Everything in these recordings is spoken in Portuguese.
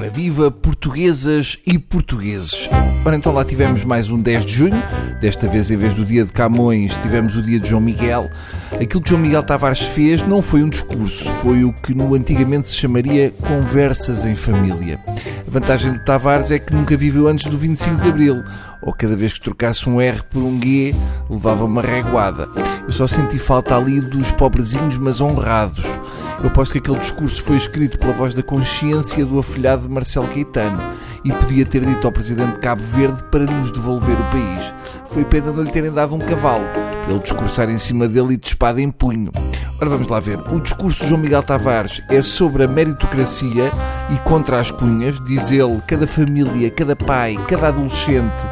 Ora viva, portuguesas e portugueses. Ora então lá tivemos mais um 10 de junho, desta vez em vez do dia de Camões tivemos o dia de João Miguel. Aquilo que João Miguel Tavares fez não foi um discurso, foi o que no antigamente se chamaria conversas em família. A vantagem do Tavares é que nunca viveu antes do 25 de Abril, ou cada vez que trocasse um R por um G levava uma reguada. Eu só senti falta ali dos pobrezinhos mas honrados eu aposto que aquele discurso foi escrito pela voz da consciência do afilhado de Marcelo Caetano e podia ter dito ao presidente de Cabo Verde para nos devolver o país. Foi pena não lhe terem dado um cavalo, para ele discursar em cima dele e de espada em punho. Ora, vamos lá ver. O discurso de João Miguel Tavares é sobre a meritocracia e contra as cunhas. Diz ele, cada família, cada pai, cada adolescente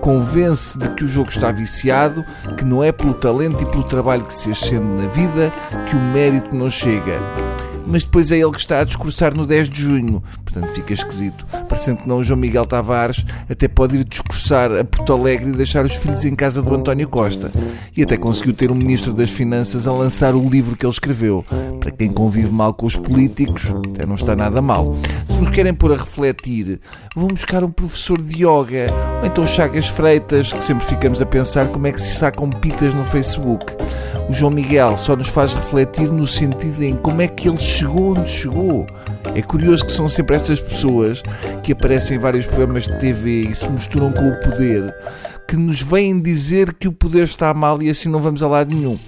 convence de que o jogo está viciado, que não é pelo talento e pelo trabalho que se ascende na vida que o mérito não chega mas depois é ele que está a discursar no 10 de junho. Portanto, fica esquisito. Parecendo que não, o João Miguel Tavares até pode ir discursar a Porto Alegre e deixar os filhos em casa do António Costa. E até conseguiu ter um Ministro das Finanças a lançar o livro que ele escreveu. Para quem convive mal com os políticos, até não está nada mal. Se nos querem pôr a refletir, vão buscar um professor de yoga, ou então Chagas Freitas, que sempre ficamos a pensar como é que se sacam pitas no Facebook. O João Miguel só nos faz refletir no sentido em como é que ele chegou onde chegou. É curioso que são sempre estas pessoas que aparecem em vários programas de TV e se misturam com o poder que nos vêm dizer que o poder está mal e assim não vamos a lado nenhum.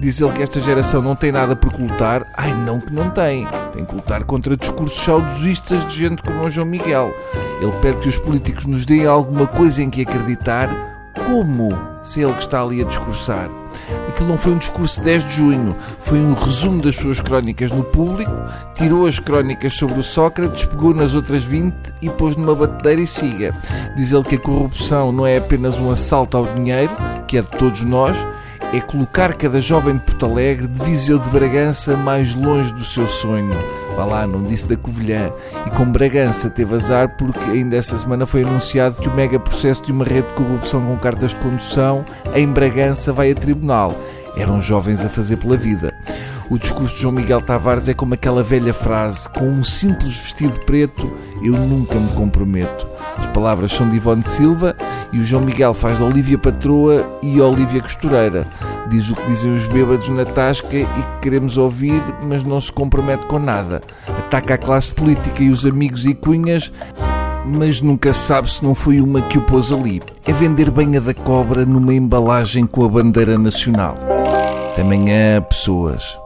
Diz ele que esta geração não tem nada por lutar. Ai, não que não tem. Tem que lutar contra discursos saudosistas de gente como o João Miguel. Ele pede que os políticos nos deem alguma coisa em que acreditar. Como? Se é ele que está ali a discursar. Aquilo não foi um discurso de 10 de junho, foi um resumo das suas crónicas no público, tirou as crónicas sobre o Sócrates, pegou nas outras 20 e pôs numa batedeira e siga. Diz ele que a corrupção não é apenas um assalto ao dinheiro, que é de todos nós, é colocar cada jovem de Porto Alegre, de Viseu de Bragança, mais longe do seu sonho. Vá lá, não disse da Covilhã. E com Bragança teve azar porque ainda essa semana foi anunciado que o mega processo de uma rede de corrupção com cartas de condução em Bragança vai a tribunal. Eram jovens a fazer pela vida. O discurso de João Miguel Tavares é como aquela velha frase: com um simples vestido preto, eu nunca me comprometo. As palavras são de Ivone Silva e o João Miguel faz de Olívia Patroa e Olívia Costureira. Diz o que dizem os bêbados na tasca e que queremos ouvir, mas não se compromete com nada. Ataca a classe política e os amigos e cunhas, mas nunca sabe se não foi uma que o pôs ali. É vender banha da cobra numa embalagem com a bandeira nacional. Até amanhã, pessoas.